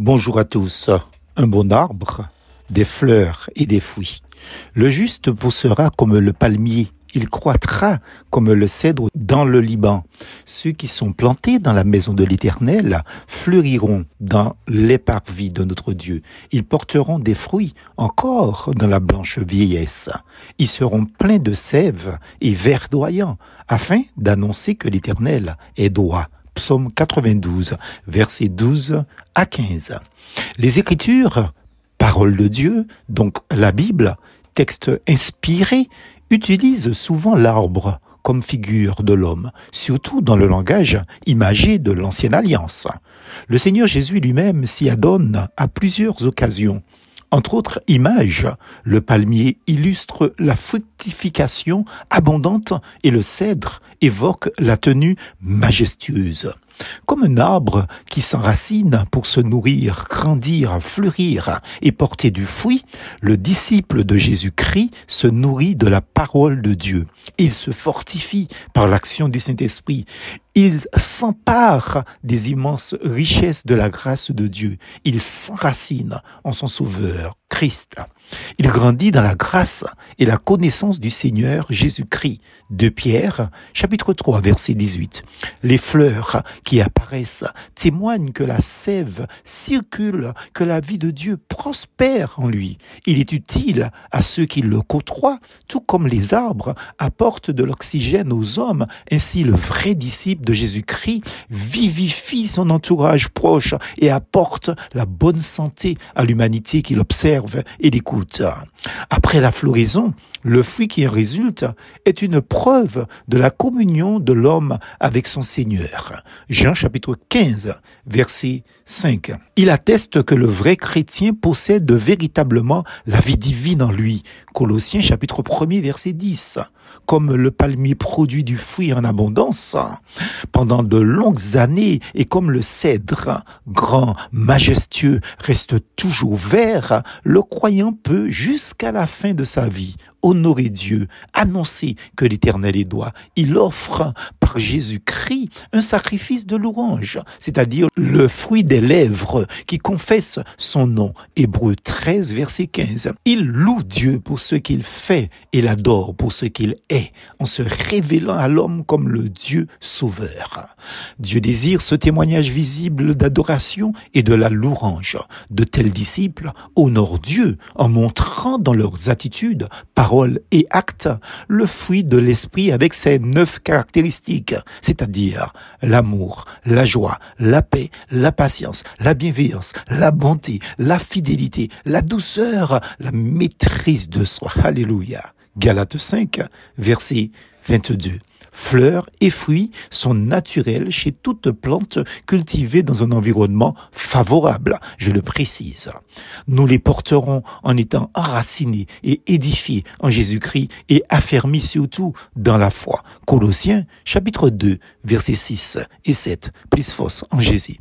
Bonjour à tous. Un bon arbre, des fleurs et des fruits. Le juste poussera comme le palmier, il croîtra comme le cèdre dans le Liban. Ceux qui sont plantés dans la maison de l'Éternel fleuriront dans les parvis de notre Dieu. Ils porteront des fruits encore dans la blanche vieillesse. Ils seront pleins de sève et verdoyants, afin d'annoncer que l'Éternel est droit psaume 92, versets 12 à 15. Les Écritures, parole de Dieu, donc la Bible, texte inspiré, utilisent souvent l'arbre comme figure de l'homme, surtout dans le langage imagé de l'ancienne alliance. Le Seigneur Jésus lui-même s'y adonne à plusieurs occasions. Entre autres images, le palmier illustre la fructification abondante et le cèdre évoque la tenue majestueuse. Comme un arbre qui s'enracine pour se nourrir, grandir, fleurir et porter du fruit, le disciple de Jésus-Christ se nourrit de la parole de Dieu. Il se fortifie par l'action du Saint-Esprit. Il s'empare des immenses richesses de la grâce de Dieu. Il s'enracine en son Sauveur, Christ. Il grandit dans la grâce et la connaissance du Seigneur Jésus-Christ. De Pierre, chapitre 3, verset 18. Les fleurs qui apparaissent témoignent que la sève circule, que la vie de Dieu prospère en lui. Il est utile à ceux qui le côtoient, tout comme les arbres apportent de l'oxygène aux hommes. Ainsi, le vrai disciple de Jésus-Christ vivifie son entourage proche et apporte la bonne santé à l'humanité qu'il observe et Après la floraison, le fruit qui en résulte est une preuve de la communion de l'homme avec son Seigneur. Jean chapitre 15, verset 5. Il atteste que le vrai chrétien possède véritablement la vie divine en lui. Colossiens chapitre 1 verset 10. Comme le palmier produit du fruit en abondance pendant de longues années et comme le cèdre grand, majestueux reste toujours vert, le croyant peut jusqu'à la fin de sa vie honorer Dieu, annoncer que l'Éternel est droit. Il offre par Jésus-Christ un sacrifice de louange, c'est-à-dire le fruit des lèvres qui confessent son nom. Hébreu 13, verset 15. Il loue Dieu pour ce qu'il fait et l'adore pour ce qu'il est, en se révélant à l'homme comme le Dieu sauveur. Dieu désire ce témoignage visible d'adoration et de la louange. De tels disciples honorent Dieu en montrant dans leurs attitudes, paroles et actes le fruit de l'esprit avec ses neuf caractéristiques, c'est-à-dire l'amour, la joie, la paix, la patience, la bienveillance, la bonté, la fidélité, la douceur, la maîtrise de soi. Alléluia. Galates 5, verset 22. Fleurs et fruits sont naturels chez toute plante cultivée dans un environnement favorable, je le précise. Nous les porterons en étant enracinés et édifiés en Jésus-Christ et affermis surtout dans la foi. Colossiens chapitre 2 versets 6 et 7. Plus force en Jésus.